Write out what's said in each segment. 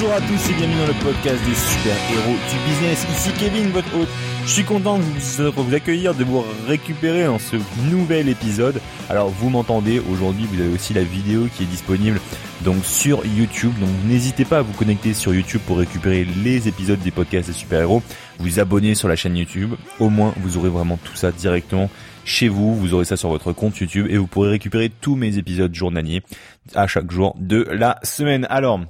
Bonjour à tous et bienvenue dans le podcast des super-héros du business. Ici Kevin, votre hôte. Je suis content de vous, accueillir, de vous récupérer dans ce nouvel épisode. Alors vous m'entendez, aujourd'hui vous avez aussi la vidéo qui est disponible donc sur YouTube. Donc n'hésitez pas à vous connecter sur YouTube pour récupérer les épisodes des podcasts des super-héros. Vous abonner sur la chaîne YouTube. Au moins vous aurez vraiment tout ça directement chez vous. Vous aurez ça sur votre compte YouTube et vous pourrez récupérer tous mes épisodes journaliers à chaque jour de la semaine. Alors,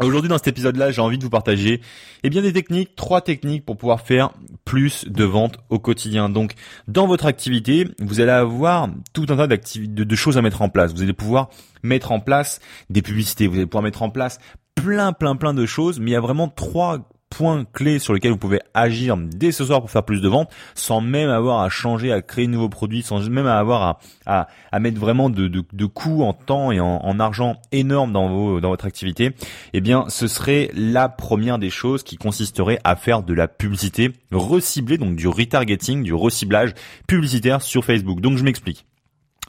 Aujourd'hui dans cet épisode-là, j'ai envie de vous partager eh bien des techniques, trois techniques pour pouvoir faire plus de ventes au quotidien. Donc dans votre activité, vous allez avoir tout un tas de, de choses à mettre en place. Vous allez pouvoir mettre en place des publicités, vous allez pouvoir mettre en place plein plein plein de choses, mais il y a vraiment trois points clés sur lesquels vous pouvez agir dès ce soir pour faire plus de ventes, sans même avoir à changer, à créer de nouveaux produits, sans même avoir à, à, mettre vraiment de, de, coûts en temps et en, en, argent énormes dans, vos, dans votre activité, eh bien ce serait la première des choses qui consisterait à faire de la publicité reciblée, donc du retargeting, du reciblage publicitaire sur Facebook. Donc je m'explique.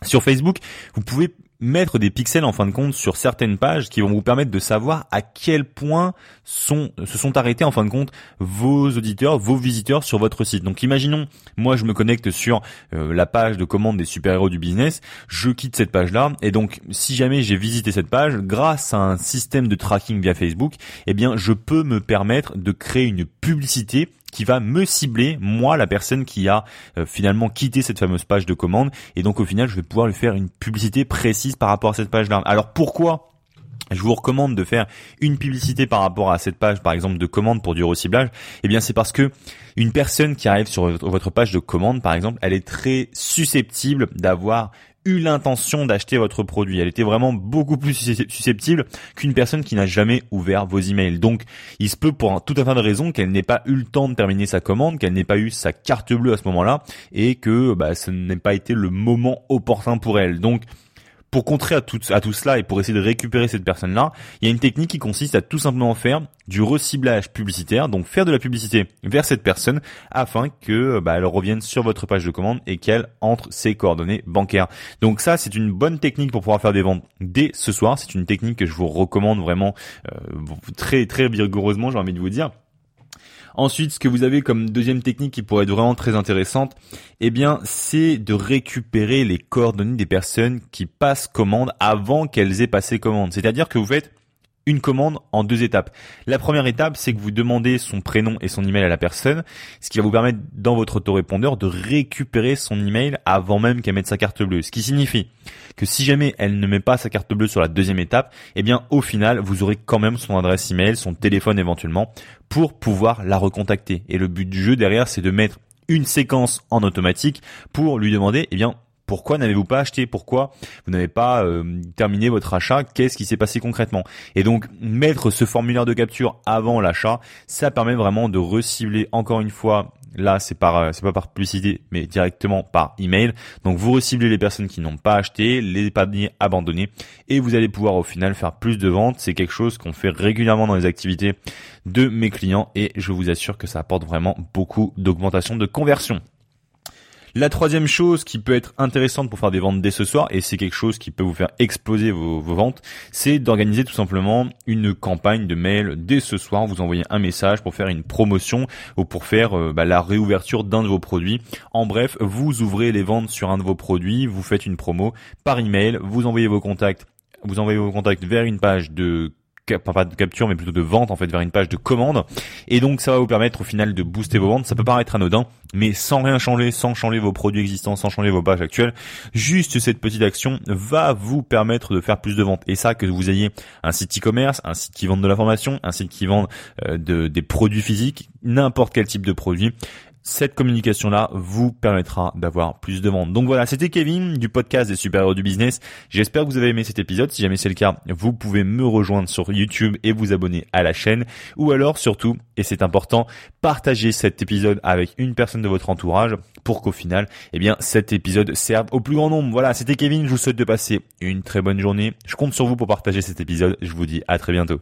Sur Facebook, vous pouvez mettre des pixels en fin de compte sur certaines pages qui vont vous permettre de savoir à quel point sont, se sont arrêtés en fin de compte vos auditeurs, vos visiteurs sur votre site. Donc imaginons, moi je me connecte sur euh, la page de commande des super-héros du business, je quitte cette page-là et donc si jamais j'ai visité cette page, grâce à un système de tracking via Facebook, eh bien je peux me permettre de créer une publicité qui va me cibler, moi, la personne qui a euh, finalement quitté cette fameuse page de commande. Et donc au final, je vais pouvoir lui faire une publicité précise par rapport à cette page-là. Alors pourquoi je vous recommande de faire une publicité par rapport à cette page, par exemple de commande pour du reciblage? Eh bien, c'est parce que une personne qui arrive sur votre page de commande, par exemple, elle est très susceptible d'avoir eu l'intention d'acheter votre produit. Elle était vraiment beaucoup plus susceptible qu'une personne qui n'a jamais ouvert vos emails. Donc, il se peut pour tout un tas de raisons qu'elle n'ait pas eu le temps de terminer sa commande, qu'elle n'ait pas eu sa carte bleue à ce moment-là, et que bah, ce n'ait pas été le moment opportun pour elle. Donc, pour contrer à tout, à tout cela et pour essayer de récupérer cette personne-là, il y a une technique qui consiste à tout simplement faire du reciblage publicitaire, donc faire de la publicité vers cette personne afin que bah, elle revienne sur votre page de commande et qu'elle entre ses coordonnées bancaires. Donc ça, c'est une bonne technique pour pouvoir faire des ventes dès ce soir. C'est une technique que je vous recommande vraiment euh, très très rigoureusement, j'ai envie de vous dire. Ensuite, ce que vous avez comme deuxième technique qui pourrait être vraiment très intéressante, eh bien, c'est de récupérer les coordonnées des personnes qui passent commande avant qu'elles aient passé commande. C'est-à-dire que vous faites une commande en deux étapes. La première étape, c'est que vous demandez son prénom et son email à la personne, ce qui va vous permettre dans votre autorépondeur de récupérer son email avant même qu'elle mette sa carte bleue. Ce qui signifie que si jamais elle ne met pas sa carte bleue sur la deuxième étape, eh bien au final, vous aurez quand même son adresse email, son téléphone éventuellement, pour pouvoir la recontacter. Et le but du jeu derrière, c'est de mettre une séquence en automatique pour lui demander, eh bien, pourquoi n'avez-vous pas acheté Pourquoi vous n'avez pas euh, terminé votre achat Qu'est-ce qui s'est passé concrètement? Et donc mettre ce formulaire de capture avant l'achat, ça permet vraiment de recibler encore une fois. Là, c'est par euh, c'est pas par publicité, mais directement par email. Donc vous reciblez les personnes qui n'ont pas acheté, les paniers abandonnés, et vous allez pouvoir au final faire plus de ventes. C'est quelque chose qu'on fait régulièrement dans les activités de mes clients, et je vous assure que ça apporte vraiment beaucoup d'augmentation de conversion. La troisième chose qui peut être intéressante pour faire des ventes dès ce soir, et c'est quelque chose qui peut vous faire exploser vos, ventes, c'est d'organiser tout simplement une campagne de mail dès ce soir. Vous envoyez un message pour faire une promotion ou pour faire euh, bah, la réouverture d'un de vos produits. En bref, vous ouvrez les ventes sur un de vos produits, vous faites une promo par email, vous envoyez vos contacts vous envoyez vos contacts vers une page de pas de capture mais plutôt de vente en fait vers une page de commande. Et donc ça va vous permettre au final de booster vos ventes. Ça peut paraître anodin mais sans rien changer sans changer vos produits existants sans changer vos pages actuelles juste cette petite action va vous permettre de faire plus de ventes. Et ça que vous ayez un site e-commerce un site qui vend de l'information un site qui vend euh, de, des produits physiques n'importe quel type de produit cette communication-là vous permettra d'avoir plus de ventes. Donc voilà, c'était Kevin du podcast des super-héros du business. J'espère que vous avez aimé cet épisode. Si jamais c'est le cas, vous pouvez me rejoindre sur YouTube et vous abonner à la chaîne. Ou alors, surtout, et c'est important, partagez cet épisode avec une personne de votre entourage pour qu'au final, eh bien, cet épisode serve au plus grand nombre. Voilà, c'était Kevin. Je vous souhaite de passer une très bonne journée. Je compte sur vous pour partager cet épisode. Je vous dis à très bientôt.